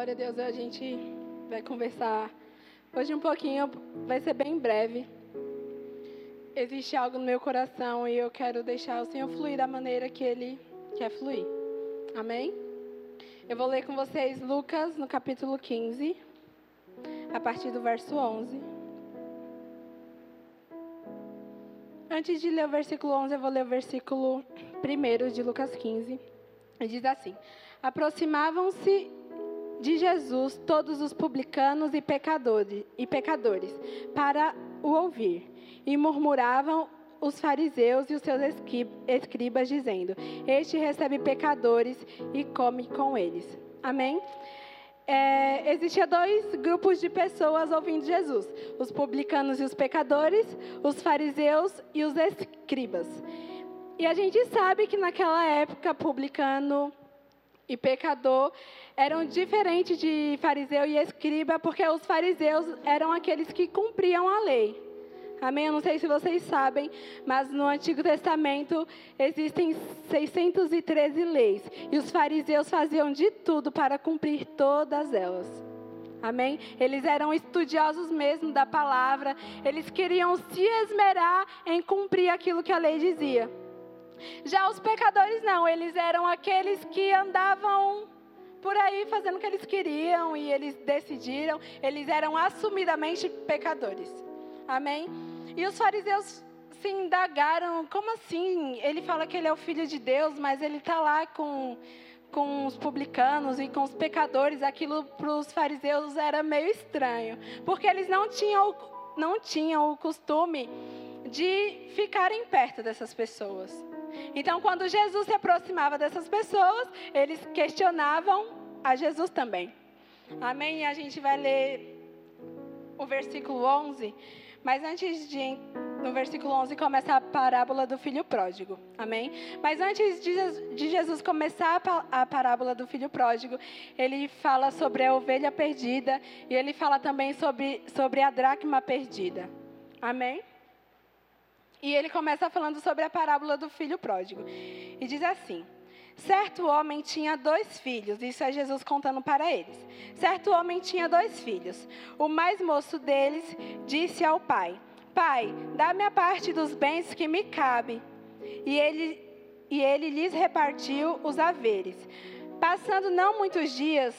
Glória a Deus, a gente vai conversar hoje um pouquinho, vai ser bem breve. Existe algo no meu coração e eu quero deixar o Senhor fluir da maneira que Ele quer fluir. Amém? Eu vou ler com vocês Lucas no capítulo 15, a partir do verso 11. Antes de ler o versículo 11, eu vou ler o versículo 1 de Lucas 15. E diz assim: Aproximavam-se de Jesus todos os publicanos e pecadores, e pecadores para o ouvir. E murmuravam os fariseus e os seus escribas, dizendo: Este recebe pecadores e come com eles. Amém? É, existia dois grupos de pessoas ouvindo Jesus: os publicanos e os pecadores, os fariseus e os escribas. E a gente sabe que naquela época, publicano e pecador eram diferentes de fariseu e escriba, porque os fariseus eram aqueles que cumpriam a lei. Amém? Eu não sei se vocês sabem, mas no Antigo Testamento existem 613 leis. E os fariseus faziam de tudo para cumprir todas elas. Amém? Eles eram estudiosos mesmo da palavra. Eles queriam se esmerar em cumprir aquilo que a lei dizia. Já os pecadores não, eles eram aqueles que andavam por aí fazendo o que eles queriam e eles decidiram, eles eram assumidamente pecadores. Amém? E os fariseus se indagaram, como assim? Ele fala que ele é o filho de Deus, mas ele está lá com, com os publicanos e com os pecadores. Aquilo para os fariseus era meio estranho, porque eles não tinham, não tinham o costume de ficarem perto dessas pessoas. Então, quando Jesus se aproximava dessas pessoas, eles questionavam a Jesus também. Amém? E a gente vai ler o versículo 11. Mas antes de, no versículo 11, começa a parábola do filho pródigo. Amém? Mas antes de Jesus começar a parábola do filho pródigo, ele fala sobre a ovelha perdida e ele fala também sobre, sobre a dracma perdida. Amém? E ele começa falando sobre a parábola do filho pródigo. E diz assim: Certo homem tinha dois filhos, isso é Jesus contando para eles. Certo homem tinha dois filhos. O mais moço deles disse ao pai: Pai, dá-me a parte dos bens que me cabe. E ele, e ele lhes repartiu os haveres. Passando não muitos dias,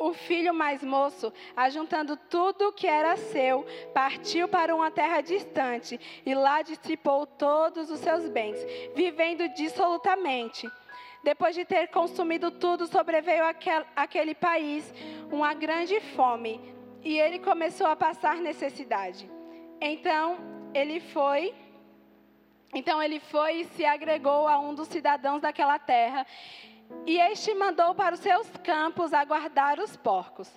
o filho mais moço, ajuntando tudo o que era seu, partiu para uma terra distante e lá dissipou todos os seus bens, vivendo dissolutamente. Depois de ter consumido tudo, sobreveio àquele país uma grande fome e ele começou a passar necessidade. Então ele foi então ele foi e se agregou a um dos cidadãos daquela terra e este mandou para os seus campos aguardar os porcos.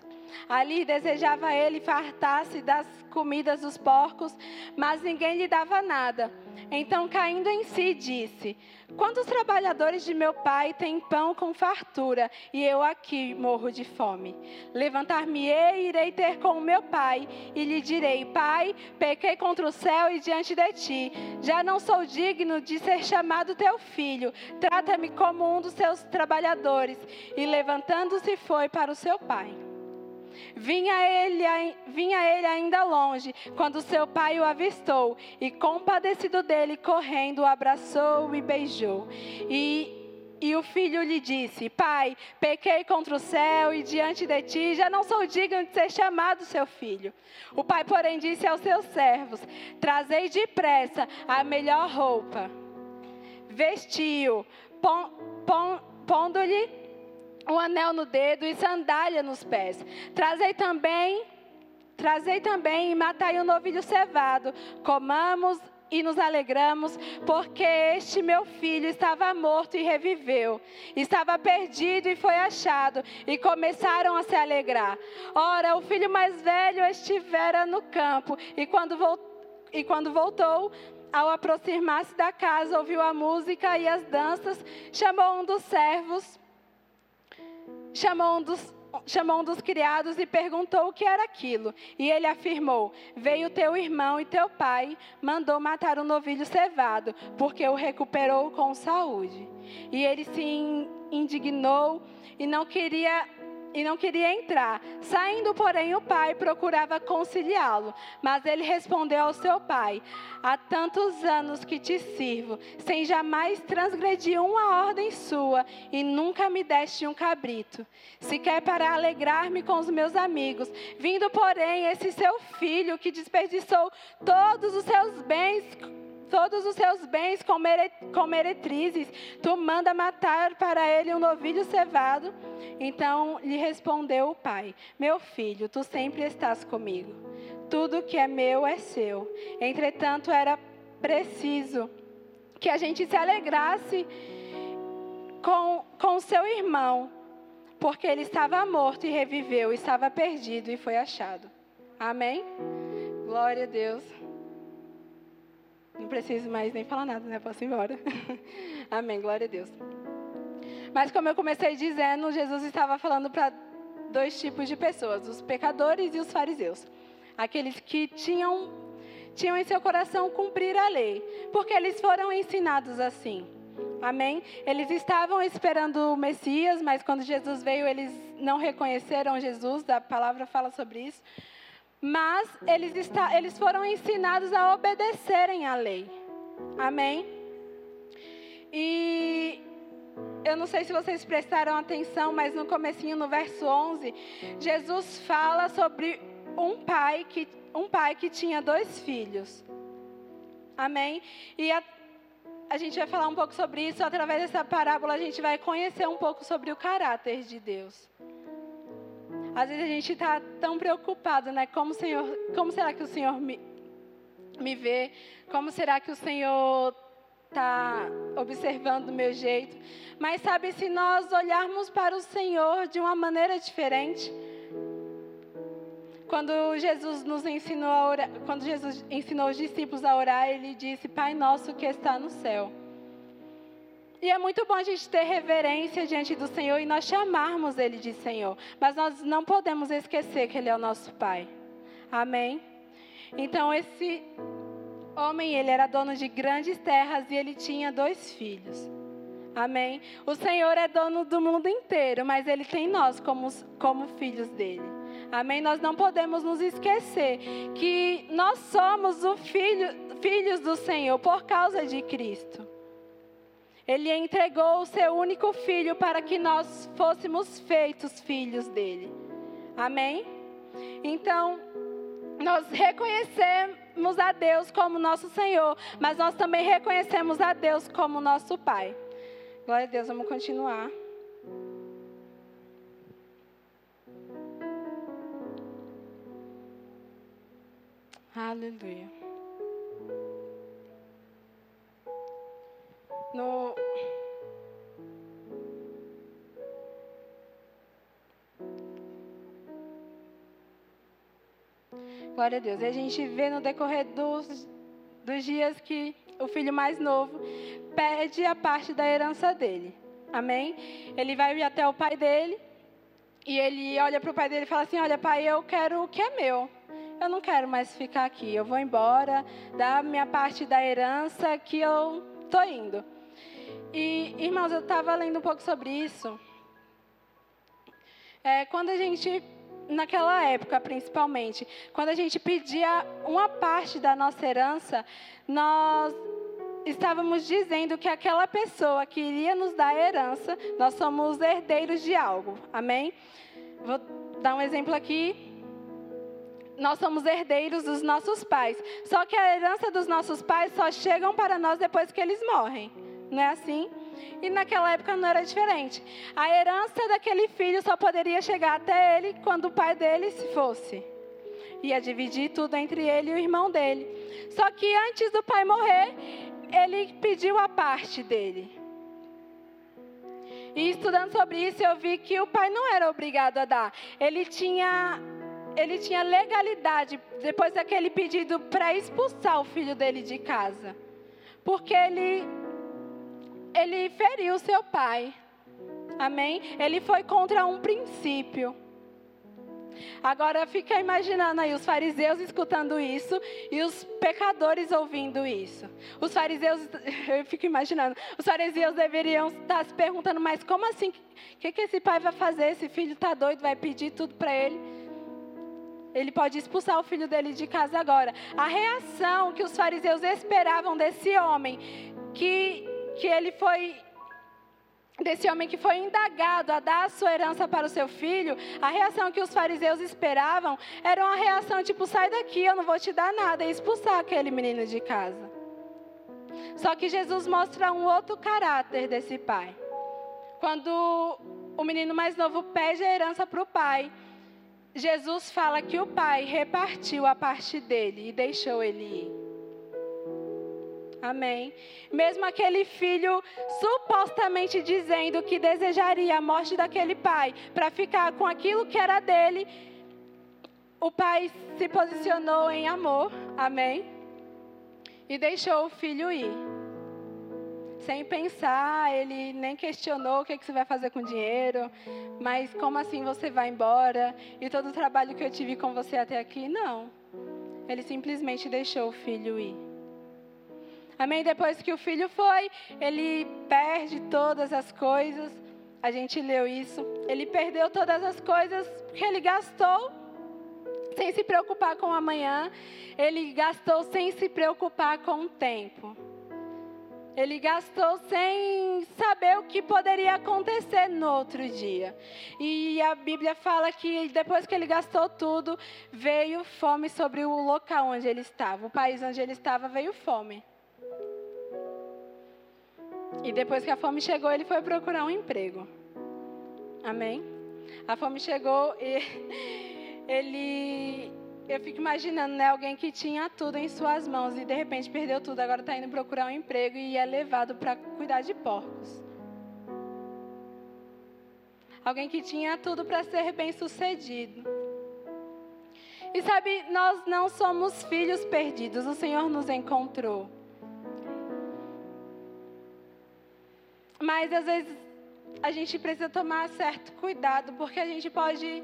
Ali desejava ele fartar-se das comidas dos porcos, mas ninguém lhe dava nada. Então, caindo em si, disse: Quantos trabalhadores de meu pai têm pão com fartura, e eu aqui morro de fome? Levantar-me-ei e irei ter com o meu pai, e lhe direi: Pai, pequei contra o céu e diante de ti. Já não sou digno de ser chamado teu filho. Trata-me como um dos seus trabalhadores. E levantando-se, foi para o seu pai. Vinha ele, vinha ele ainda longe, quando seu pai o avistou, e compadecido dele, correndo, o abraçou e beijou. E e o filho lhe disse: Pai, pequei contra o céu e diante de ti, já não sou digno de ser chamado seu filho. O pai, porém, disse aos seus servos: Trazei depressa a melhor roupa, vestiu, pondo-lhe um anel no dedo e sandália nos pés. Trazei também, trazei também e matai um novilho cevado. Comamos e nos alegramos, porque este meu filho estava morto e reviveu, estava perdido e foi achado, e começaram a se alegrar. Ora, o filho mais velho estivera no campo, e quando, e quando voltou, ao aproximar-se da casa, ouviu a música e as danças, chamou um dos servos chamou um dos chamou um dos criados e perguntou o que era aquilo. E ele afirmou: Veio teu irmão e teu pai mandou matar o um novilho cevado, porque o recuperou com saúde. E ele se indignou e não queria e não queria entrar. Saindo, porém, o pai procurava conciliá-lo. Mas ele respondeu ao seu pai: Há tantos anos que te sirvo, sem jamais transgredir uma ordem sua, e nunca me deste um cabrito. Sequer para alegrar-me com os meus amigos. Vindo, porém, esse seu filho que desperdiçou todos os seus bens todos os seus bens com meretrizes, tu manda matar para ele um novilho cevado. Então lhe respondeu o pai: Meu filho, tu sempre estás comigo. Tudo que é meu é seu. Entretanto, era preciso que a gente se alegrasse com, com seu irmão, porque ele estava morto e reviveu, estava perdido e foi achado. Amém? Glória a Deus. Não preciso mais nem falar nada, né? Posso ir embora. Amém, glória a Deus. Mas como eu comecei dizendo, Jesus estava falando para dois tipos de pessoas, os pecadores e os fariseus. Aqueles que tinham, tinham em seu coração cumprir a lei, porque eles foram ensinados assim. Amém? Eles estavam esperando o Messias, mas quando Jesus veio, eles não reconheceram Jesus, a palavra fala sobre isso mas eles, está, eles foram ensinados a obedecerem à lei. Amém? E eu não sei se vocês prestaram atenção, mas no comecinho, no verso 11, Jesus fala sobre um pai que, um pai que tinha dois filhos. Amém? E a, a gente vai falar um pouco sobre isso. Através dessa parábola, a gente vai conhecer um pouco sobre o caráter de Deus. Às vezes a gente está tão preocupado, né? Como, Senhor, como será que o Senhor me, me vê? Como será que o Senhor está observando o meu jeito? Mas sabe, se nós olharmos para o Senhor de uma maneira diferente, quando Jesus nos ensinou a orar, quando Jesus ensinou os discípulos a orar, ele disse: Pai nosso que está no céu. E é muito bom a gente ter reverência diante do Senhor e nós chamarmos Ele de Senhor. Mas nós não podemos esquecer que Ele é o nosso Pai. Amém? Então, esse homem, ele era dono de grandes terras e ele tinha dois filhos. Amém? O Senhor é dono do mundo inteiro, mas Ele tem nós como, como filhos dele. Amém? Nós não podemos nos esquecer que nós somos o filho, filhos do Senhor por causa de Cristo. Ele entregou o seu único filho para que nós fôssemos feitos filhos dele. Amém? Então, nós reconhecemos a Deus como nosso Senhor, mas nós também reconhecemos a Deus como nosso Pai. Glória a Deus, vamos continuar. Aleluia. No Glória a Deus. E a gente vê no decorrer dos, dos dias que o filho mais novo pede a parte da herança dele. Amém? Ele vai até o pai dele e ele olha para o pai dele e fala assim: Olha, pai, eu quero o que é meu. Eu não quero mais ficar aqui. Eu vou embora, dar minha parte da herança que eu estou indo. E, irmãos, eu estava lendo um pouco sobre isso. É, quando a gente, naquela época principalmente, quando a gente pedia uma parte da nossa herança, nós estávamos dizendo que aquela pessoa que iria nos dar a herança, nós somos herdeiros de algo. Amém? Vou dar um exemplo aqui. Nós somos herdeiros dos nossos pais. Só que a herança dos nossos pais só chegam para nós depois que eles morrem. Não é assim? E naquela época não era diferente. A herança daquele filho só poderia chegar até ele quando o pai dele se fosse. Ia dividir tudo entre ele e o irmão dele. Só que antes do pai morrer, ele pediu a parte dele. E estudando sobre isso, eu vi que o pai não era obrigado a dar. Ele tinha ele tinha legalidade depois daquele pedido para expulsar o filho dele de casa. Porque ele ele feriu seu pai. Amém? Ele foi contra um princípio. Agora fica imaginando aí os fariseus escutando isso e os pecadores ouvindo isso. Os fariseus, eu fico imaginando, os fariseus deveriam estar se perguntando, mas como assim? O que, que esse pai vai fazer? Esse filho está doido, vai pedir tudo para ele. Ele pode expulsar o filho dele de casa agora. A reação que os fariseus esperavam desse homem, que, que ele foi desse homem que foi indagado a dar a sua herança para o seu filho, a reação que os fariseus esperavam era uma reação tipo: sai daqui, eu não vou te dar nada, e expulsar aquele menino de casa. Só que Jesus mostra um outro caráter desse pai. Quando o menino mais novo pede a herança para o pai, Jesus fala que o pai repartiu a parte dele e deixou ele ir. Amém. Mesmo aquele filho supostamente dizendo que desejaria a morte daquele pai para ficar com aquilo que era dele, o pai se posicionou em amor. Amém. E deixou o filho ir. Sem pensar, ele nem questionou o que, que você vai fazer com o dinheiro, mas como assim você vai embora? E todo o trabalho que eu tive com você até aqui? Não. Ele simplesmente deixou o filho ir. Amém? Depois que o filho foi, ele perde todas as coisas. A gente leu isso. Ele perdeu todas as coisas que ele gastou sem se preocupar com amanhã. Ele gastou sem se preocupar com o tempo. Ele gastou sem saber o que poderia acontecer no outro dia. E a Bíblia fala que depois que ele gastou tudo, veio fome sobre o local onde ele estava. O país onde ele estava veio fome. E depois que a fome chegou, ele foi procurar um emprego. Amém? A fome chegou e ele. Eu fico imaginando, né? Alguém que tinha tudo em suas mãos e de repente perdeu tudo, agora está indo procurar um emprego e é levado para cuidar de porcos. Alguém que tinha tudo para ser bem sucedido. E sabe, nós não somos filhos perdidos, o Senhor nos encontrou. Mas às vezes a gente precisa tomar certo cuidado, porque a gente pode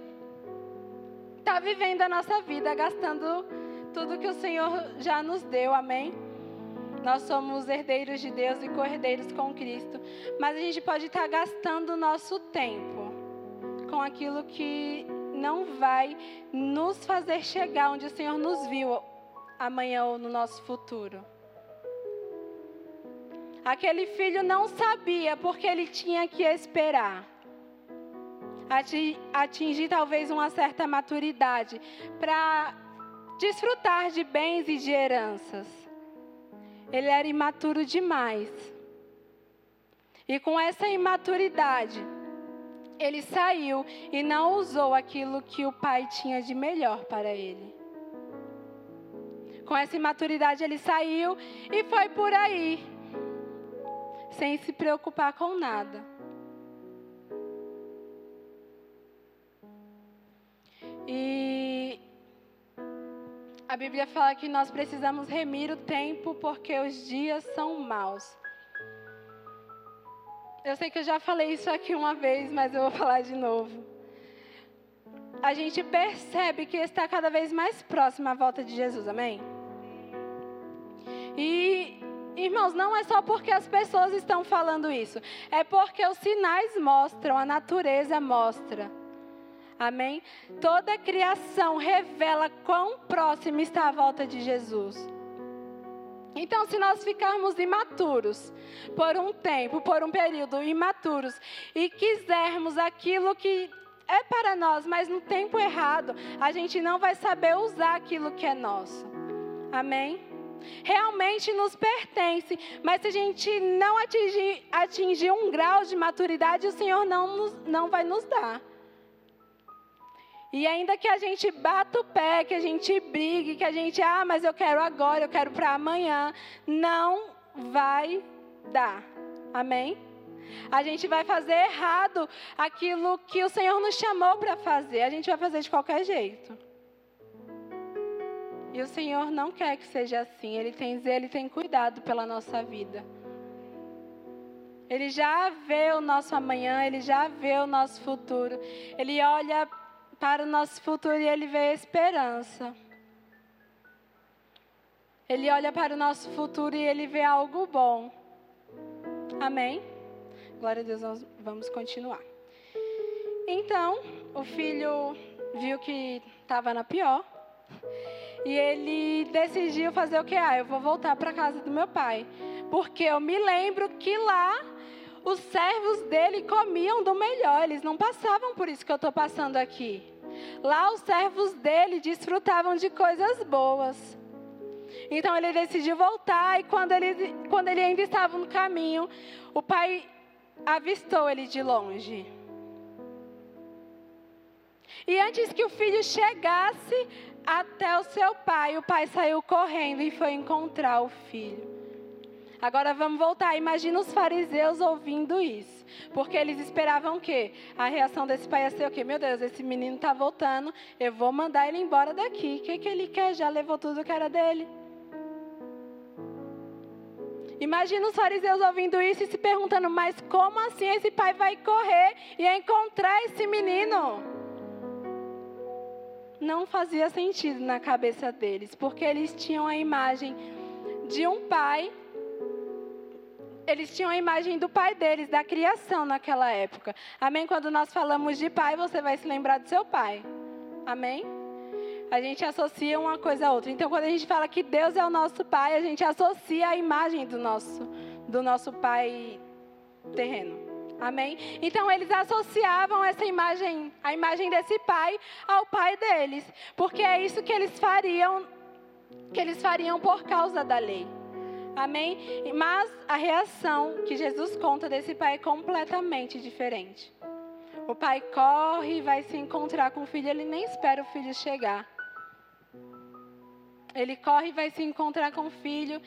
estar tá vivendo a nossa vida gastando tudo que o Senhor já nos deu, amém? Nós somos herdeiros de Deus e co-herdeiros com Cristo, mas a gente pode estar tá gastando o nosso tempo com aquilo que não vai nos fazer chegar onde o Senhor nos viu amanhã ou no nosso futuro. Aquele filho não sabia porque ele tinha que esperar atingir talvez uma certa maturidade para desfrutar de bens e de heranças. Ele era imaturo demais. E com essa imaturidade, ele saiu e não usou aquilo que o pai tinha de melhor para ele. Com essa imaturidade, ele saiu e foi por aí sem se preocupar com nada. E a Bíblia fala que nós precisamos remir o tempo porque os dias são maus. Eu sei que eu já falei isso aqui uma vez, mas eu vou falar de novo. A gente percebe que está cada vez mais próximo à volta de Jesus, amém? E Irmãos, não é só porque as pessoas estão falando isso, é porque os sinais mostram, a natureza mostra. Amém? Toda a criação revela quão próximo está a volta de Jesus. Então, se nós ficarmos imaturos por um tempo, por um período imaturos, e quisermos aquilo que é para nós, mas no tempo errado, a gente não vai saber usar aquilo que é nosso. Amém? Realmente nos pertence, mas se a gente não atingir, atingir um grau de maturidade, o Senhor não, nos, não vai nos dar. E ainda que a gente bata o pé, que a gente brigue, que a gente, ah, mas eu quero agora, eu quero para amanhã, não vai dar. Amém? A gente vai fazer errado aquilo que o Senhor nos chamou para fazer. A gente vai fazer de qualquer jeito. E o Senhor não quer que seja assim. Ele tem ele tem cuidado pela nossa vida. Ele já vê o nosso amanhã, ele já vê o nosso futuro. Ele olha para o nosso futuro e ele vê esperança. Ele olha para o nosso futuro e ele vê algo bom. Amém? Glória a Deus, nós vamos continuar. Então, o filho viu que estava na pior. E ele decidiu fazer o que? Ah, eu vou voltar para casa do meu pai. Porque eu me lembro que lá os servos dele comiam do melhor. Eles não passavam por isso que eu estou passando aqui. Lá os servos dele desfrutavam de coisas boas. Então ele decidiu voltar e quando ele, quando ele ainda estava no caminho, o pai avistou ele de longe. E antes que o filho chegasse até o seu pai, o pai saiu correndo e foi encontrar o filho. Agora vamos voltar. Imagina os fariseus ouvindo isso. Porque eles esperavam o quê? A reação desse pai ia ser o quê? Meu Deus, esse menino está voltando, eu vou mandar ele embora daqui. O que, que ele quer? Já levou tudo que era dele. Imagina os fariseus ouvindo isso e se perguntando: mas como assim esse pai vai correr e encontrar esse menino? Não fazia sentido na cabeça deles, porque eles tinham a imagem de um pai, eles tinham a imagem do pai deles, da criação naquela época. Amém? Quando nós falamos de pai, você vai se lembrar do seu pai. Amém? a gente associa uma coisa a outra. Então, quando a gente fala que Deus é o nosso Pai, a gente associa a imagem do nosso, do nosso Pai terreno. Amém? Então eles associavam essa imagem, a imagem desse pai, ao pai deles, porque é isso que eles fariam, que eles fariam por causa da lei. Amém? Mas a reação que Jesus conta desse pai é completamente diferente. O pai corre e vai se encontrar com o filho, ele nem espera o filho chegar. Ele corre e vai se encontrar com o filho.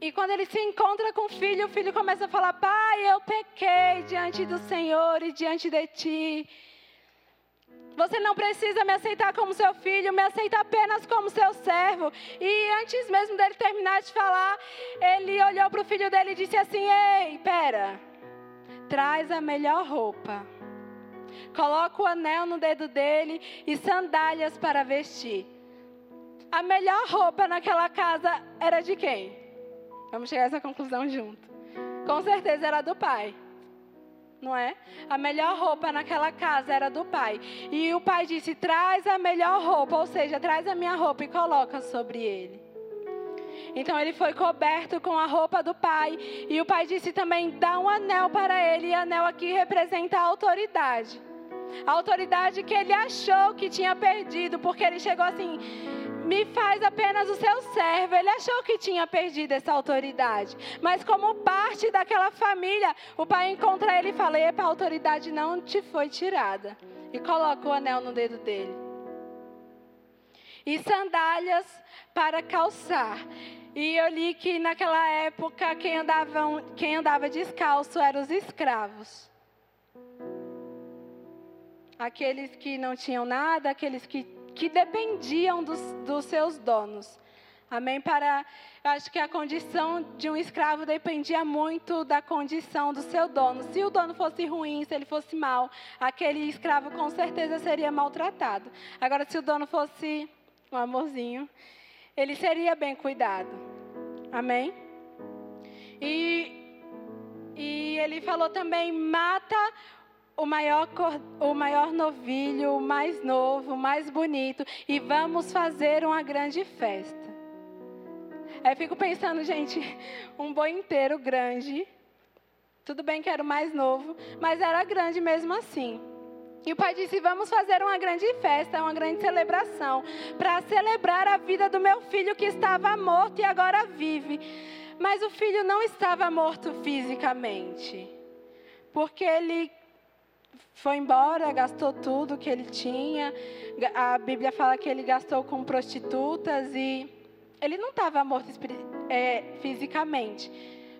E quando ele se encontra com o filho, o filho começa a falar: Pai, eu pequei diante do Senhor e diante de ti. Você não precisa me aceitar como seu filho, me aceita apenas como seu servo. E antes mesmo dele terminar de falar, ele olhou para o filho dele e disse assim: Ei, pera, traz a melhor roupa. Coloca o anel no dedo dele e sandálias para vestir. A melhor roupa naquela casa era de quem? Vamos chegar a essa conclusão junto. Com certeza era do pai. Não é? A melhor roupa naquela casa era do pai. E o pai disse: traz a melhor roupa, ou seja, traz a minha roupa e coloca sobre ele. Então ele foi coberto com a roupa do pai. E o pai disse também: dá um anel para ele. E anel aqui representa a autoridade. A autoridade que ele achou que tinha perdido, porque ele chegou assim: me faz apenas o seu servo. Ele achou que tinha perdido essa autoridade. Mas, como parte daquela família, o pai encontra ele e fala: Epa, a autoridade não te foi tirada. E coloca o anel no dedo dele. E sandálias para calçar. E eu li que naquela época quem andava, quem andava descalço eram os escravos. Aqueles que não tinham nada, aqueles que que dependiam dos, dos seus donos. Amém? Para, eu acho que a condição de um escravo dependia muito da condição do seu dono. Se o dono fosse ruim, se ele fosse mal, aquele escravo com certeza seria maltratado. Agora, se o dono fosse um amorzinho, ele seria bem cuidado. Amém? E, e ele falou também: mata o maior, o maior novilho, o mais novo, o mais bonito, e vamos fazer uma grande festa. Aí fico pensando, gente, um boi inteiro grande. Tudo bem que era o mais novo, mas era grande mesmo assim. E o pai disse: Vamos fazer uma grande festa, uma grande celebração, para celebrar a vida do meu filho que estava morto e agora vive. Mas o filho não estava morto fisicamente, porque ele foi embora, gastou tudo que ele tinha. A Bíblia fala que ele gastou com prostitutas e ele não estava morto é, fisicamente.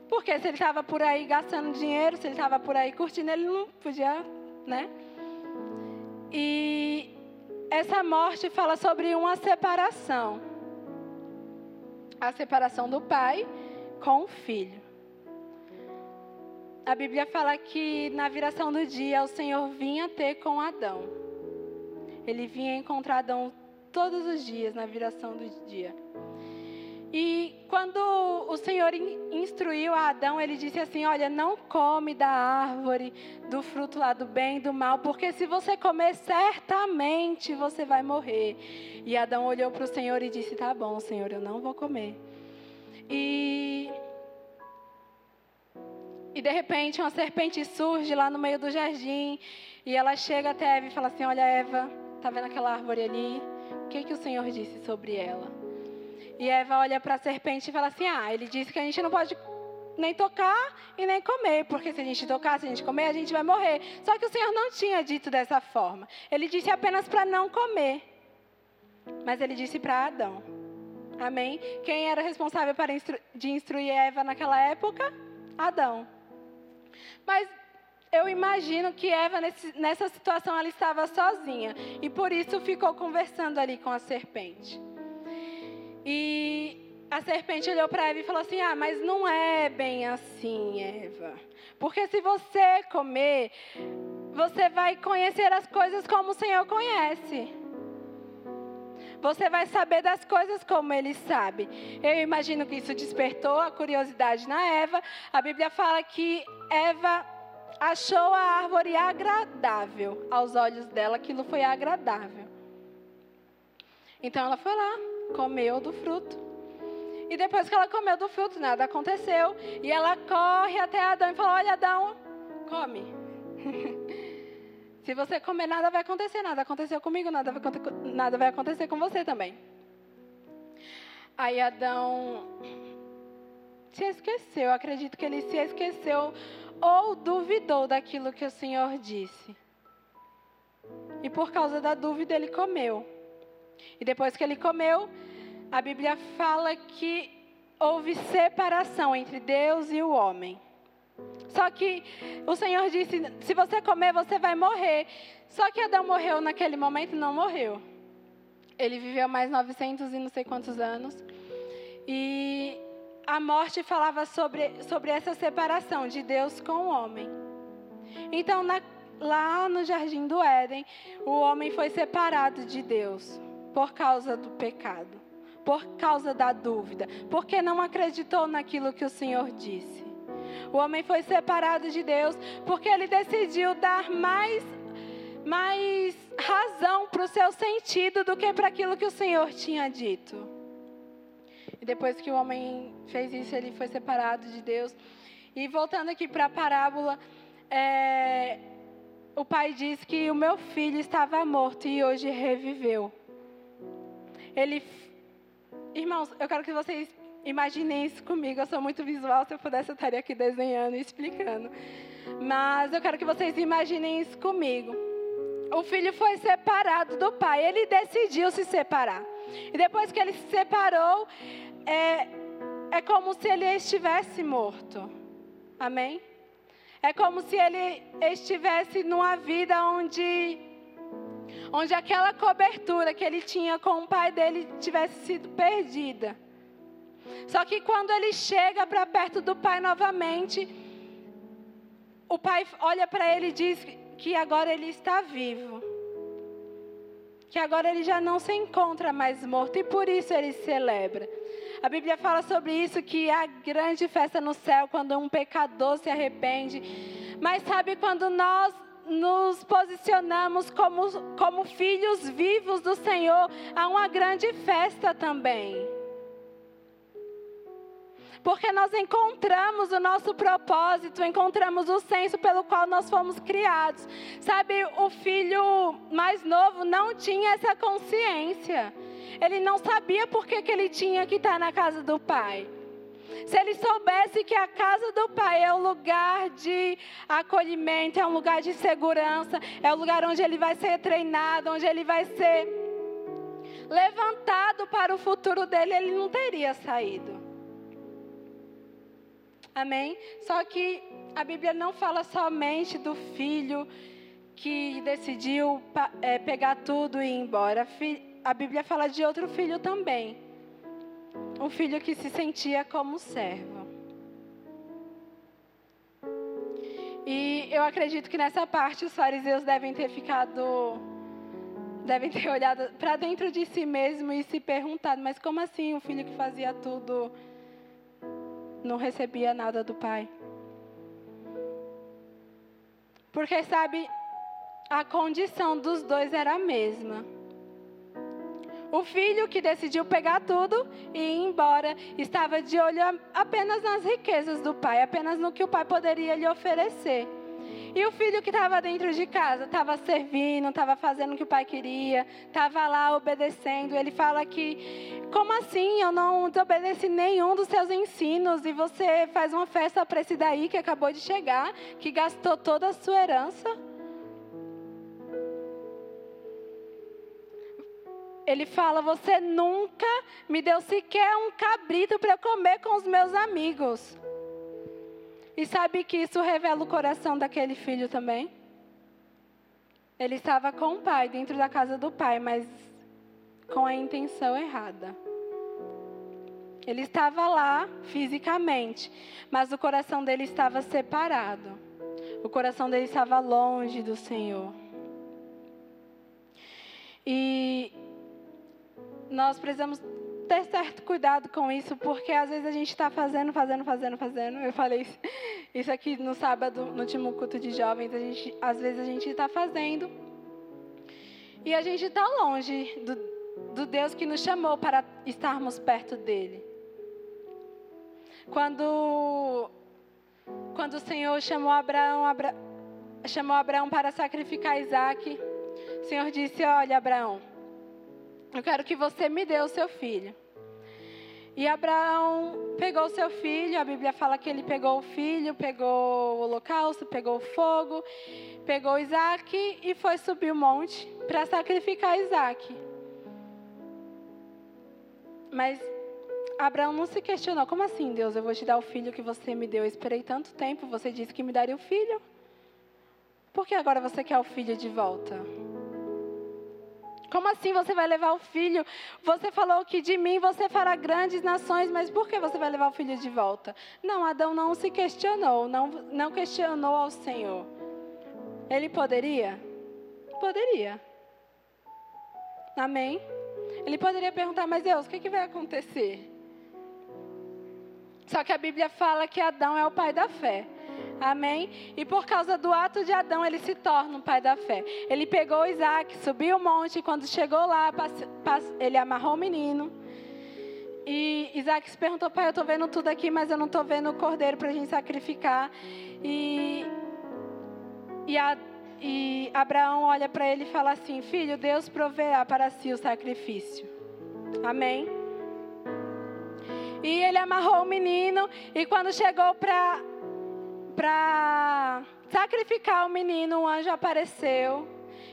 Porque se ele estava por aí gastando dinheiro, se ele estava por aí curtindo, ele não podia, né? E essa morte fala sobre uma separação. A separação do pai com o filho a Bíblia fala que na viração do dia o Senhor vinha ter com Adão. Ele vinha encontrar Adão todos os dias, na viração do dia. E quando o Senhor instruiu a Adão, ele disse assim: Olha, não come da árvore do fruto lá do bem e do mal, porque se você comer, certamente você vai morrer. E Adão olhou para o Senhor e disse: Tá bom, Senhor, eu não vou comer. E. E de repente uma serpente surge lá no meio do jardim e ela chega até Eva e fala assim: Olha, Eva, tá vendo aquela árvore ali? O que, que o Senhor disse sobre ela? E Eva olha para a serpente e fala assim: Ah, ele disse que a gente não pode nem tocar e nem comer, porque se a gente tocar, se a gente comer, a gente vai morrer. Só que o Senhor não tinha dito dessa forma. Ele disse apenas para não comer. Mas ele disse para Adão. Amém? Quem era responsável para instru de instruir Eva naquela época? Adão. Mas eu imagino que Eva, nessa situação, ela estava sozinha. E por isso ficou conversando ali com a serpente. E a serpente olhou para Eva e falou assim: Ah, mas não é bem assim, Eva. Porque se você comer, você vai conhecer as coisas como o Senhor conhece. Você vai saber das coisas como ele sabe. Eu imagino que isso despertou a curiosidade na Eva. A Bíblia fala que Eva achou a árvore agradável aos olhos dela, aquilo foi agradável. Então ela foi lá, comeu do fruto. E depois que ela comeu do fruto, nada aconteceu. E ela corre até Adão e fala: Olha, Adão, come. Se você comer, nada vai acontecer. Nada aconteceu comigo, nada vai, nada vai acontecer com você também. Aí Adão se esqueceu. Acredito que ele se esqueceu ou duvidou daquilo que o Senhor disse. E por causa da dúvida, ele comeu. E depois que ele comeu, a Bíblia fala que houve separação entre Deus e o homem. Só que o Senhor disse: se você comer, você vai morrer. Só que Adão morreu naquele momento? Não morreu. Ele viveu mais 900 e não sei quantos anos. E a morte falava sobre, sobre essa separação de Deus com o homem. Então, na, lá no jardim do Éden, o homem foi separado de Deus por causa do pecado, por causa da dúvida, porque não acreditou naquilo que o Senhor disse. O homem foi separado de Deus porque ele decidiu dar mais, mais razão para o seu sentido do que para aquilo que o Senhor tinha dito. E depois que o homem fez isso, ele foi separado de Deus. E voltando aqui para a parábola, é, o pai diz que o meu filho estava morto e hoje reviveu. Ele, irmãos, eu quero que vocês imaginem isso comigo. Eu sou muito visual, se eu pudesse eu estaria aqui desenhando e explicando. Mas eu quero que vocês imaginem isso comigo. O filho foi separado do pai, ele decidiu se separar. E depois que ele se separou, é, é como se ele estivesse morto. Amém? É como se ele estivesse numa vida onde onde aquela cobertura que ele tinha com o pai dele tivesse sido perdida. Só que quando ele chega para perto do pai novamente, o pai olha para ele e diz que agora ele está vivo. Que agora ele já não se encontra mais morto e por isso ele celebra. A Bíblia fala sobre isso que há grande festa no céu quando um pecador se arrepende. Mas sabe quando nós nos posicionamos como, como filhos vivos do Senhor, há uma grande festa também. Porque nós encontramos o nosso propósito, encontramos o senso pelo qual nós fomos criados. Sabe, o filho mais novo não tinha essa consciência. Ele não sabia por que, que ele tinha que estar na casa do pai. Se ele soubesse que a casa do Pai é um lugar de acolhimento, é um lugar de segurança, é um lugar onde ele vai ser treinado, onde ele vai ser levantado para o futuro dele, ele não teria saído. Amém? Só que a Bíblia não fala somente do filho que decidiu é, pegar tudo e ir embora. A Bíblia fala de outro filho também um filho que se sentia como servo. E eu acredito que nessa parte os fariseus devem ter ficado devem ter olhado para dentro de si mesmo e se perguntado: mas como assim o filho que fazia tudo não recebia nada do pai? Porque, sabe, a condição dos dois era a mesma. O filho que decidiu pegar tudo e ir embora estava de olho apenas nas riquezas do pai, apenas no que o pai poderia lhe oferecer. E o filho que estava dentro de casa estava servindo, estava fazendo o que o pai queria, estava lá obedecendo. Ele fala que, como assim? Eu não desobedeci nenhum dos seus ensinos e você faz uma festa para esse daí que acabou de chegar, que gastou toda a sua herança. Ele fala: Você nunca me deu sequer um cabrito para comer com os meus amigos. E sabe que isso revela o coração daquele filho também? Ele estava com o pai, dentro da casa do pai, mas com a intenção errada. Ele estava lá fisicamente, mas o coração dele estava separado. O coração dele estava longe do Senhor. E nós precisamos ter certo cuidado com isso, porque às vezes a gente está fazendo, fazendo, fazendo, fazendo. Eu falei isso aqui no sábado, no último culto de jovens. A gente, às vezes a gente está fazendo e a gente está longe do, do Deus que nos chamou para estarmos perto dele. Quando, quando o Senhor chamou Abraão, Abra, chamou Abraão para sacrificar Isaac, o Senhor disse: Olha, Abraão eu quero que você me dê o seu filho. E Abraão pegou o seu filho, a Bíblia fala que ele pegou o filho, pegou o holocausto, pegou o fogo, pegou Isaac e foi subir o monte para sacrificar Isaac. Mas Abraão não se questionou: como assim, Deus, eu vou te dar o filho que você me deu? Eu esperei tanto tempo, você disse que me daria o filho. Por que agora você quer o filho de volta? Como assim você vai levar o filho? Você falou que de mim você fará grandes nações, mas por que você vai levar o filho de volta? Não, Adão não se questionou, não, não questionou ao Senhor. Ele poderia? Poderia. Amém? Ele poderia perguntar, mas Deus, o que, que vai acontecer? Só que a Bíblia fala que Adão é o pai da fé. Amém? E por causa do ato de Adão, ele se torna um pai da fé. Ele pegou Isaac, subiu o monte, e quando chegou lá, ele amarrou o menino. E Isaac se perguntou, pai, eu estou vendo tudo aqui, mas eu não estou vendo o cordeiro para a gente sacrificar. E, e, a, e Abraão olha para ele e fala assim, filho, Deus proverá para si o sacrifício. Amém? E ele amarrou o menino, e quando chegou para para sacrificar o menino, um anjo apareceu.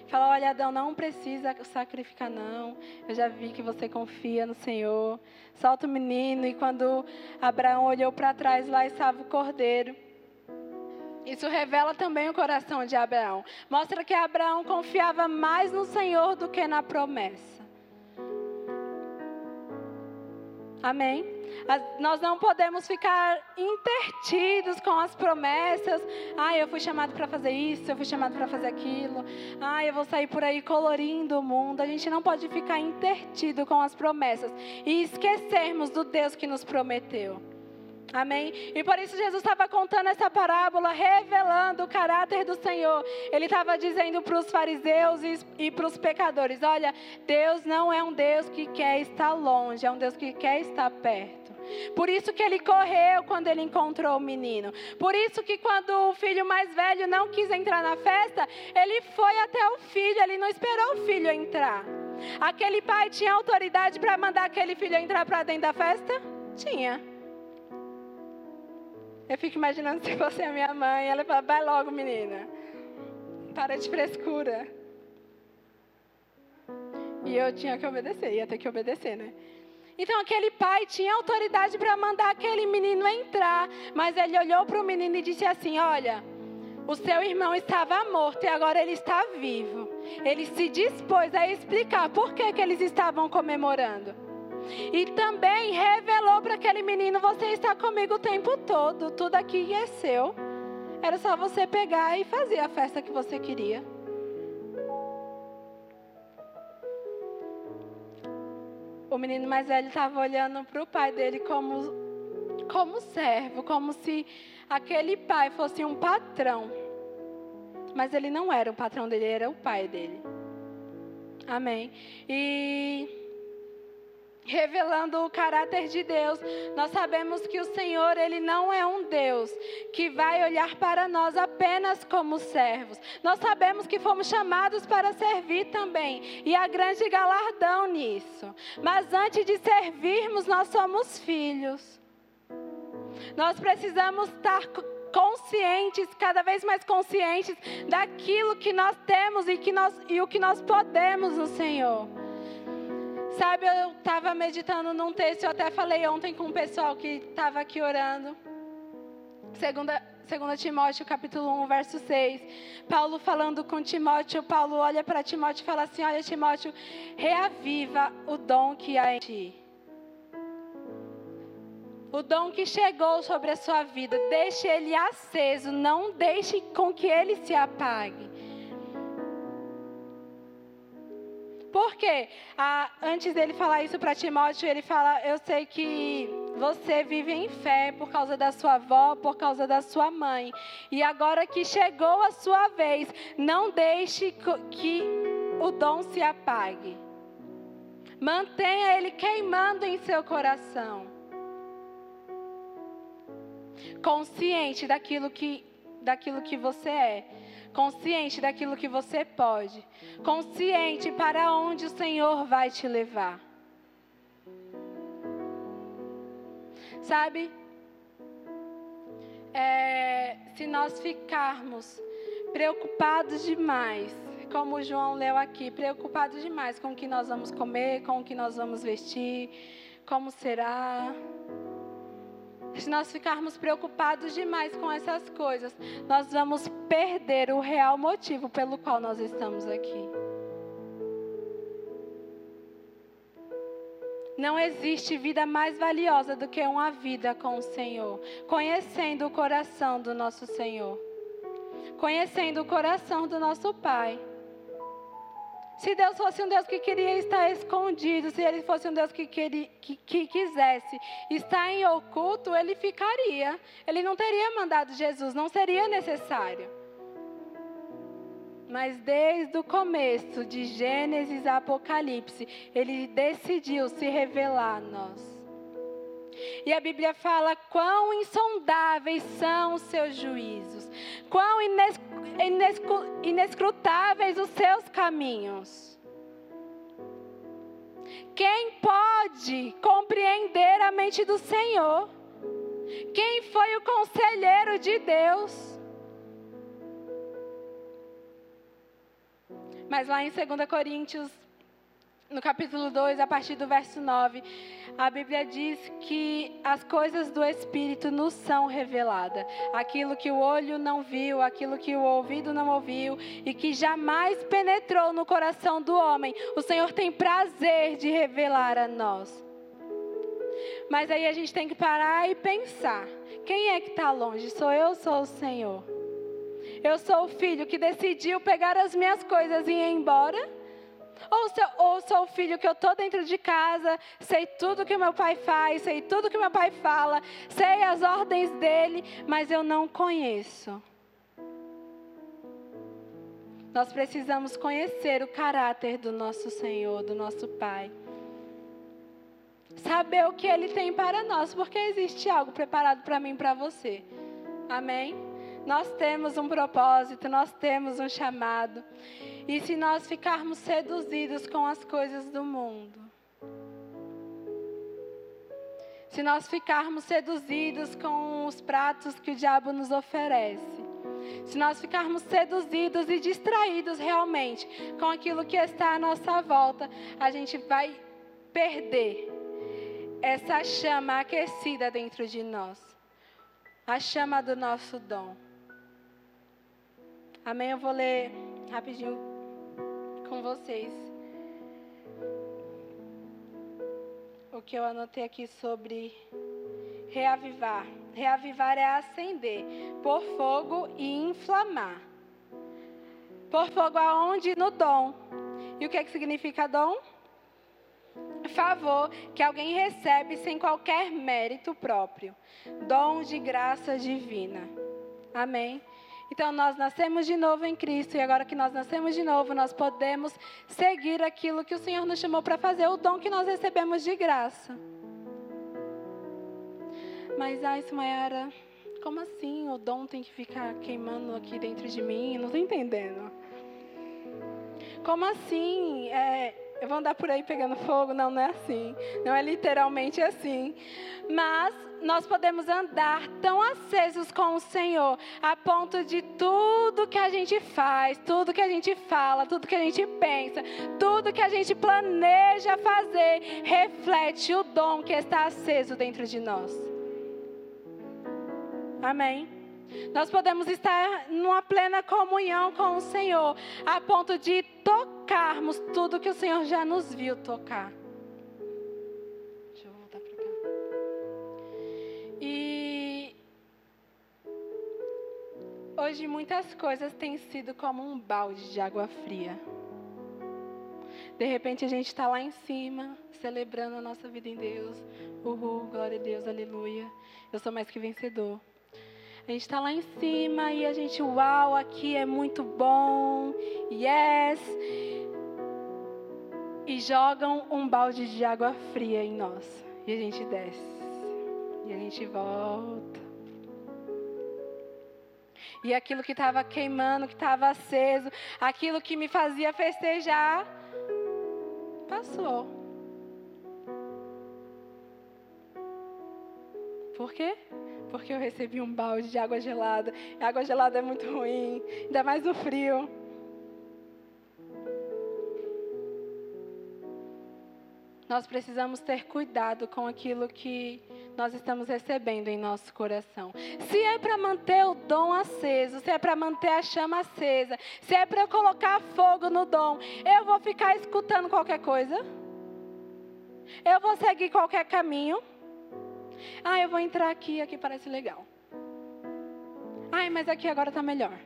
Falou: Olha, Adão, não precisa sacrificar, não. Eu já vi que você confia no Senhor. Solta o menino. E quando Abraão olhou para trás, lá estava o cordeiro. Isso revela também o coração de Abraão. Mostra que Abraão confiava mais no Senhor do que na promessa. Amém? Nós não podemos ficar intertidos com as promessas. Ah, eu fui chamado para fazer isso, eu fui chamado para fazer aquilo. Ah, eu vou sair por aí colorindo o mundo. A gente não pode ficar intertido com as promessas e esquecermos do Deus que nos prometeu. Amém? E por isso Jesus estava contando essa parábola, revelando o caráter do Senhor. Ele estava dizendo para os fariseus e, e para os pecadores: Olha, Deus não é um Deus que quer estar longe, é um Deus que quer estar perto. Por isso que ele correu quando ele encontrou o menino. Por isso que quando o filho mais velho não quis entrar na festa, ele foi até o filho, ele não esperou o filho entrar. Aquele pai tinha autoridade para mandar aquele filho entrar para dentro da festa? Tinha. Eu fico imaginando se fosse a minha mãe, ela fala, vai logo, menina. Para de frescura. E eu tinha que obedecer, ia ter que obedecer, né? Então aquele pai tinha autoridade para mandar aquele menino entrar, mas ele olhou para o menino e disse assim: Olha, o seu irmão estava morto e agora ele está vivo. Ele se dispôs a explicar por que, que eles estavam comemorando. E também revelou para aquele menino: Você está comigo o tempo todo, tudo aqui é seu. Era só você pegar e fazer a festa que você queria. o menino mais velho estava olhando para o pai dele como, como servo, como se aquele pai fosse um patrão. Mas ele não era o patrão dele, era o pai dele. Amém. E revelando o caráter de Deus, nós sabemos que o Senhor, ele não é um Deus que vai olhar para nós apenas como servos. Nós sabemos que fomos chamados para servir também, e há grande galardão nisso. Mas antes de servirmos, nós somos filhos. Nós precisamos estar conscientes, cada vez mais conscientes daquilo que nós temos e, que nós, e o que nós podemos no Senhor. Sabe, eu estava meditando num texto, eu até falei ontem com o pessoal que estava aqui orando. Segunda, segunda Timóteo, capítulo 1, verso 6. Paulo falando com Timóteo, Paulo olha para Timóteo e fala assim: Olha, Timóteo, reaviva o dom que há em ti. O dom que chegou sobre a sua vida, deixe ele aceso, não deixe com que ele se apague. Porque ah, antes dele falar isso para Timóteo, ele fala: Eu sei que você vive em fé por causa da sua avó, por causa da sua mãe. E agora que chegou a sua vez, não deixe que o dom se apague. Mantenha ele queimando em seu coração. Consciente daquilo que, daquilo que você é consciente daquilo que você pode, consciente para onde o Senhor vai te levar. Sabe, é, se nós ficarmos preocupados demais, como o João leu aqui, preocupados demais com o que nós vamos comer, com o que nós vamos vestir, como será se nós ficarmos preocupados demais com essas coisas, nós vamos perder o real motivo pelo qual nós estamos aqui. Não existe vida mais valiosa do que uma vida com o Senhor, conhecendo o coração do nosso Senhor, conhecendo o coração do nosso Pai. Se Deus fosse um Deus que queria estar escondido, se Ele fosse um Deus que, queria, que, que, quisesse estar em oculto, Ele ficaria. Ele não teria mandado Jesus, não seria necessário. Mas desde o começo, de Gênesis a Apocalipse, Ele decidiu se revelar a nós. E a Bíblia fala quão insondáveis são os seus juízos, quão inescrutáveis os seus caminhos. Quem pode compreender a mente do Senhor? Quem foi o conselheiro de Deus? Mas lá em 2 Coríntios no capítulo 2, a partir do verso 9, a Bíblia diz que as coisas do Espírito nos são reveladas. Aquilo que o olho não viu, aquilo que o ouvido não ouviu e que jamais penetrou no coração do homem, o Senhor tem prazer de revelar a nós. Mas aí a gente tem que parar e pensar: quem é que está longe? Sou eu ou sou o Senhor? Eu sou o filho que decidiu pegar as minhas coisas e ir embora? Ou sou, ou sou o filho que eu estou dentro de casa, sei tudo que meu pai faz, sei tudo que meu pai fala, sei as ordens dele, mas eu não conheço. Nós precisamos conhecer o caráter do nosso Senhor, do nosso Pai. Saber o que Ele tem para nós, porque existe algo preparado para mim e para você. Amém? Nós temos um propósito, nós temos um chamado. E se nós ficarmos seduzidos com as coisas do mundo, se nós ficarmos seduzidos com os pratos que o diabo nos oferece, se nós ficarmos seduzidos e distraídos realmente com aquilo que está à nossa volta, a gente vai perder essa chama aquecida dentro de nós a chama do nosso dom. Amém? Eu vou ler rapidinho com vocês o que eu anotei aqui sobre reavivar. Reavivar é acender, por fogo e inflamar. Por fogo aonde? No dom. E o que, é que significa dom? favor que alguém recebe sem qualquer mérito próprio, dom de graça divina. Amém. Então nós nascemos de novo em Cristo e agora que nós nascemos de novo, nós podemos seguir aquilo que o Senhor nos chamou para fazer, o dom que nós recebemos de graça. Mas ai, Sumayara, como assim? O dom tem que ficar queimando aqui dentro de mim? Não estou entendendo. Como assim? É, eu vou andar por aí pegando fogo? Não, não é assim. Não é literalmente assim. Mas nós podemos andar tão acesos com o Senhor, a ponto de tudo que a gente faz, tudo que a gente fala, tudo que a gente pensa, tudo que a gente planeja fazer, reflete o dom que está aceso dentro de nós. Amém. Nós podemos estar numa plena comunhão com o Senhor, a ponto de tocarmos tudo que o Senhor já nos viu tocar. Deixa eu voltar para cá. E hoje muitas coisas têm sido como um balde de água fria. De repente a gente está lá em cima, celebrando a nossa vida em Deus. Uhul, glória a Deus, aleluia. Eu sou mais que vencedor. A gente está lá em cima e a gente, uau, aqui é muito bom, yes. E jogam um balde de água fria em nós. E a gente desce. E a gente volta. E aquilo que estava queimando, que estava aceso, aquilo que me fazia festejar, passou. Por quê? porque eu recebi um balde de água gelada. E água gelada é muito ruim, ainda mais no frio. Nós precisamos ter cuidado com aquilo que nós estamos recebendo em nosso coração. Se é para manter o dom aceso, se é para manter a chama acesa, se é para colocar fogo no dom, eu vou ficar escutando qualquer coisa? Eu vou seguir qualquer caminho? Ah, eu vou entrar aqui, aqui parece legal. Ai, mas aqui agora está melhor.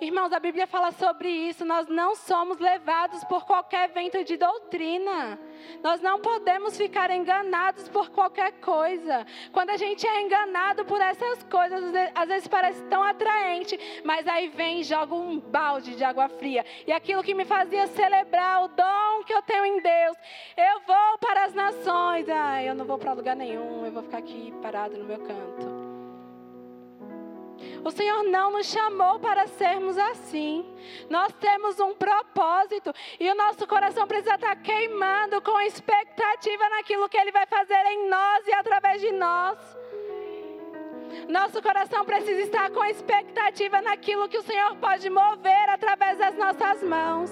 Irmãos, a Bíblia fala sobre isso. Nós não somos levados por qualquer vento de doutrina. Nós não podemos ficar enganados por qualquer coisa. Quando a gente é enganado por essas coisas, às vezes parece tão atraente, mas aí vem e joga um balde de água fria. E aquilo que me fazia celebrar o dom que eu tenho em Deus, eu vou para as nações. Ah, eu não vou para lugar nenhum, eu vou ficar aqui parado no meu canto. O Senhor não nos chamou para sermos assim. Nós temos um propósito e o nosso coração precisa estar queimando com expectativa naquilo que Ele vai fazer em nós e através de nós. Nosso coração precisa estar com expectativa naquilo que o Senhor pode mover através das nossas mãos.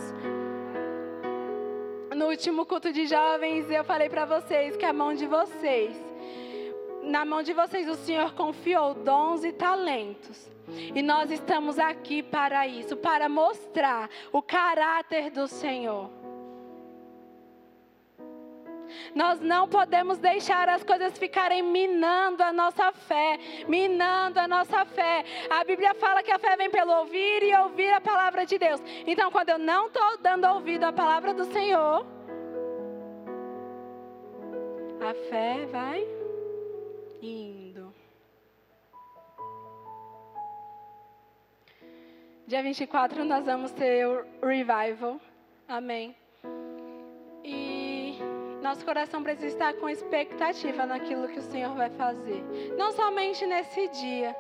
No último culto de jovens, eu falei para vocês que a mão de vocês na mão de vocês o Senhor confiou dons e talentos. E nós estamos aqui para isso, para mostrar o caráter do Senhor. Nós não podemos deixar as coisas ficarem minando a nossa fé, minando a nossa fé. A Bíblia fala que a fé vem pelo ouvir e ouvir a palavra de Deus. Então, quando eu não estou dando ouvido à palavra do Senhor, a fé vai Dia 24 nós vamos ter o revival. Amém. E nosso coração precisa estar com expectativa naquilo que o Senhor vai fazer. Não somente nesse dia.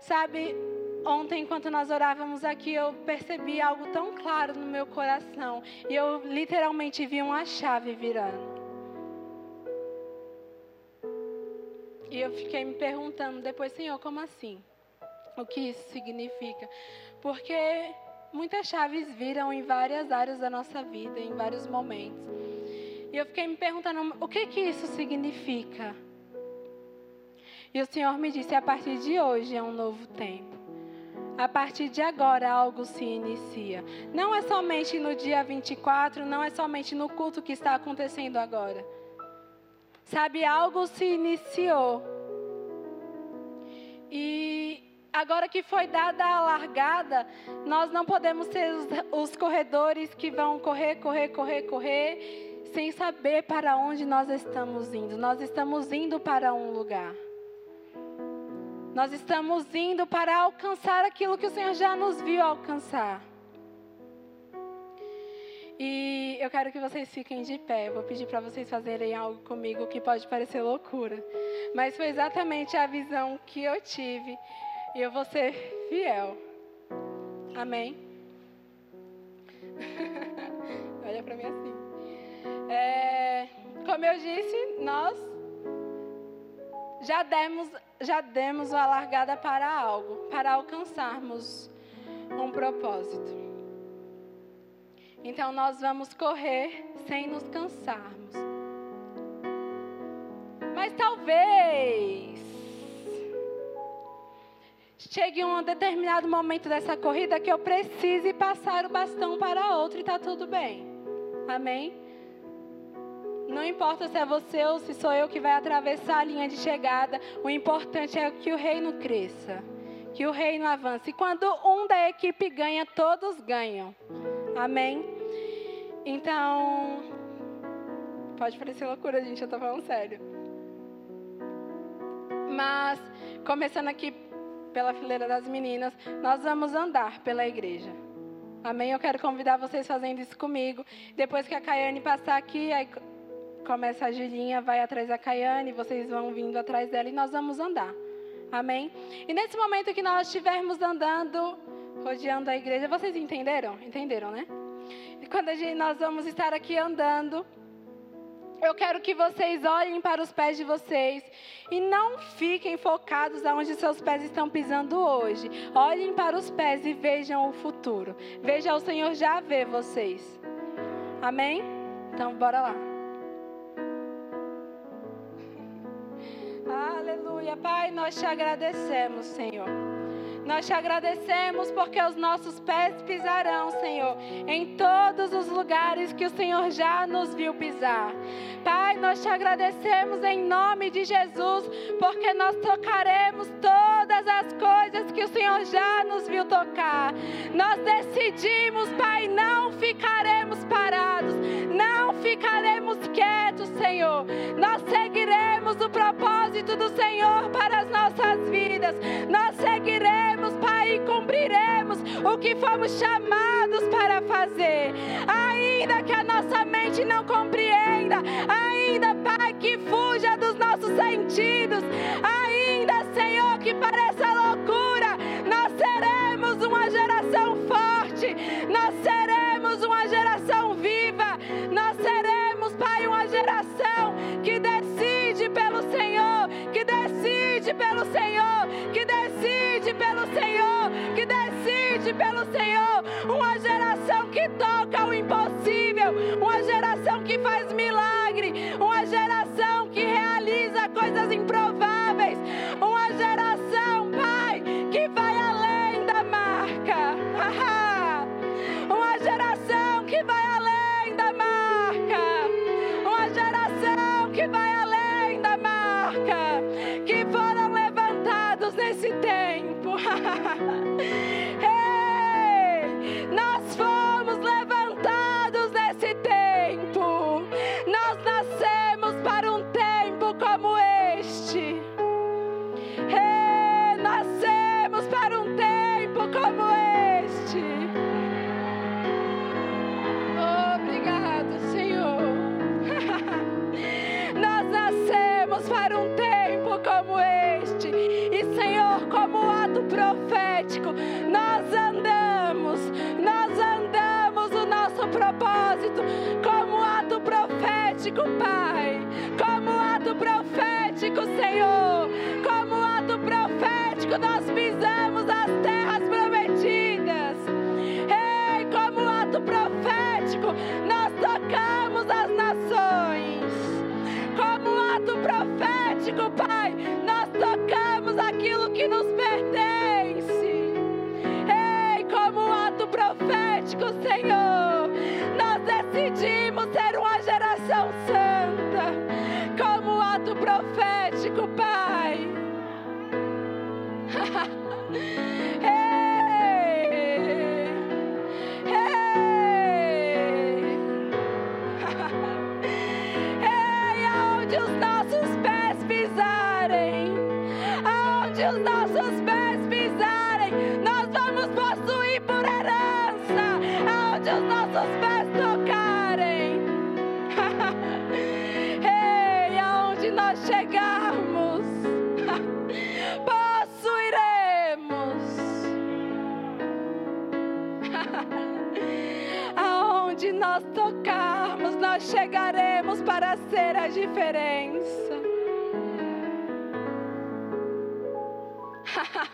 Sabe, ontem, enquanto nós orávamos aqui, eu percebi algo tão claro no meu coração. E eu literalmente vi uma chave virando. E eu fiquei me perguntando depois, Senhor, como assim? O que isso significa? Porque muitas chaves viram em várias áreas da nossa vida, em vários momentos. E eu fiquei me perguntando, o que que isso significa? E o Senhor me disse, a partir de hoje é um novo tempo. A partir de agora algo se inicia. Não é somente no dia 24, não é somente no culto que está acontecendo agora Sabe, algo se iniciou. E agora que foi dada a largada, nós não podemos ser os, os corredores que vão correr, correr, correr, correr, sem saber para onde nós estamos indo. Nós estamos indo para um lugar. Nós estamos indo para alcançar aquilo que o Senhor já nos viu alcançar. E eu quero que vocês fiquem de pé. Eu vou pedir para vocês fazerem algo comigo que pode parecer loucura. Mas foi exatamente a visão que eu tive. E eu vou ser fiel. Amém? Olha para mim assim. É, como eu disse, nós já demos, já demos a largada para algo, para alcançarmos um propósito. Então nós vamos correr sem nos cansarmos. Mas talvez chegue um determinado momento dessa corrida que eu precise passar o bastão para outro e está tudo bem. Amém? Não importa se é você ou se sou eu que vai atravessar a linha de chegada, o importante é que o reino cresça, que o reino avance. E quando um da equipe ganha, todos ganham. Amém? Então, pode parecer loucura, gente, eu tô falando sério. Mas, começando aqui pela fileira das meninas, nós vamos andar pela igreja. Amém? Eu quero convidar vocês fazendo isso comigo. Depois que a Caiane passar aqui, aí começa a Julinha, vai atrás da Caiane, vocês vão vindo atrás dela e nós vamos andar. Amém? E nesse momento que nós estivermos andando, rodeando a igreja, vocês entenderam? Entenderam, né? E quando gente, nós vamos estar aqui andando, eu quero que vocês olhem para os pés de vocês e não fiquem focados aonde seus pés estão pisando hoje. Olhem para os pés e vejam o futuro. Veja o Senhor já vê vocês. Amém? Então, bora lá. Aleluia. Pai, nós te agradecemos, Senhor. Nós te agradecemos porque os nossos pés pisarão, Senhor, em todos os lugares que o Senhor já nos viu pisar. Pai, nós te agradecemos em nome de Jesus, porque nós tocaremos todas as coisas que o Senhor já nos viu tocar. Nós decidimos, Pai, não ficaremos parados, não ficaremos quietos, Senhor. Nós seguiremos o propósito do Senhor para as nossas vidas. Nós seguiremos Pai, e cumpriremos o que fomos chamados para fazer. Ainda que a nossa mente não compreenda, ainda, Pai, que fuja dos nossos sentidos, ainda, Senhor, que pareça loucura, decide pelo Senhor, que decide pelo Senhor, que decide pelo Senhor. Uma geração que toca o impossível, uma geração que faz milagre, uma geração que realiza coisas improváveis, uma geração, profético, Pai. Como ato profético, Senhor. Como ato profético, nós pisamos as terras prometidas. Ei, como ato profético, nós tocamos as nações. Como ato profético, Pai, nós tocamos aquilo que nos ser a diferença.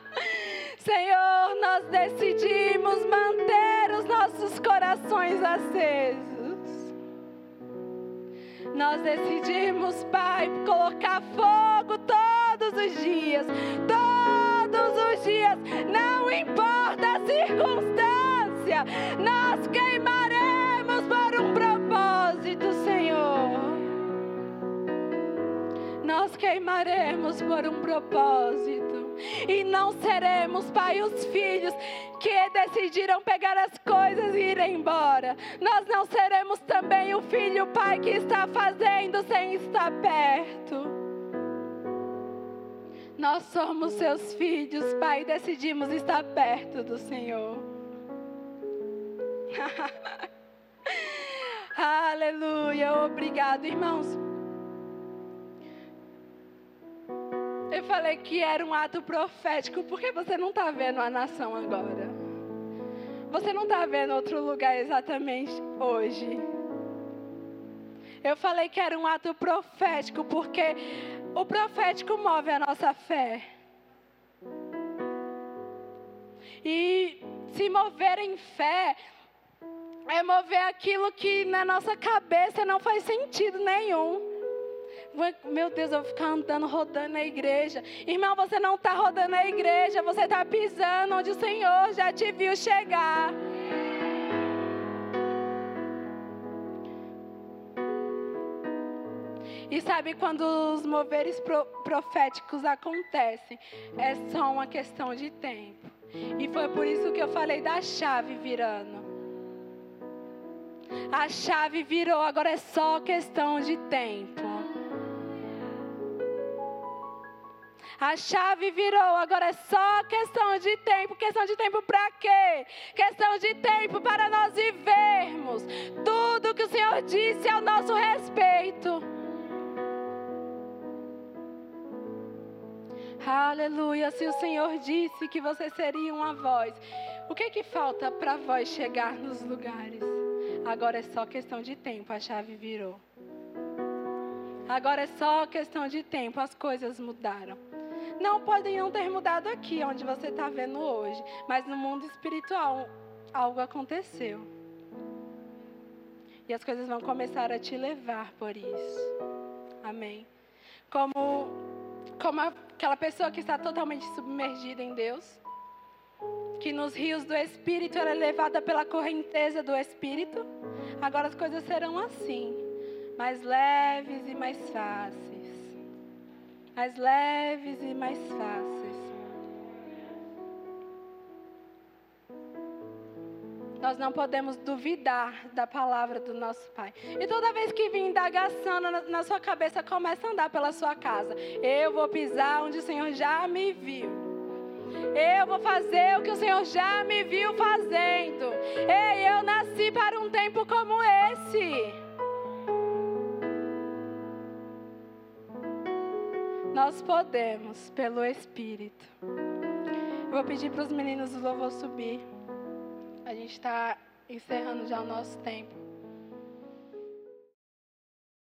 Senhor, nós decidimos manter os nossos corações acesos. Nós decidimos, Pai, colocar fogo todos os dias, todos os dias, não importa a circunstância, nós queimaremos Nós queimaremos por um propósito. E não seremos, Pai, os filhos que decidiram pegar as coisas e ir embora. Nós não seremos também o filho, Pai, que está fazendo sem estar perto. Nós somos seus filhos, Pai, e decidimos estar perto do Senhor. Aleluia, obrigado, irmãos. Eu falei que era um ato profético porque você não está vendo a nação agora. Você não está vendo outro lugar exatamente hoje. Eu falei que era um ato profético porque o profético move a nossa fé. E se mover em fé é mover aquilo que na nossa cabeça não faz sentido nenhum. Meu Deus, eu vou ficar andando, rodando na igreja. Irmão, você não está rodando a igreja, você está pisando onde o Senhor já te viu chegar. E sabe quando os moveres pro, proféticos acontecem? É só uma questão de tempo. E foi por isso que eu falei da chave virando. A chave virou, agora é só questão de tempo. A chave virou, agora é só questão de tempo. Questão de tempo para quê? Questão de tempo para nós vivermos tudo que o Senhor disse ao nosso respeito. Aleluia. Se o Senhor disse que você seria uma voz, o que que falta para a voz chegar nos lugares? Agora é só questão de tempo, a chave virou. Agora é só questão de tempo, as coisas mudaram. Não podem não ter mudado aqui, onde você está vendo hoje, mas no mundo espiritual algo aconteceu. E as coisas vão começar a te levar por isso. Amém. Como, como aquela pessoa que está totalmente submergida em Deus, que nos rios do Espírito ela é levada pela correnteza do Espírito. Agora as coisas serão assim, mais leves e mais fáceis mais leves e mais fáceis. Nós não podemos duvidar da palavra do nosso Pai. E toda vez que vir indagação na, na sua cabeça, começa a andar pela sua casa. Eu vou pisar onde o Senhor já me viu. Eu vou fazer o que o Senhor já me viu fazendo. Ei, eu nasci para um tempo como esse. Nós podemos, pelo Espírito. Eu vou pedir para os meninos do louvor subir. A gente está encerrando já o nosso tempo.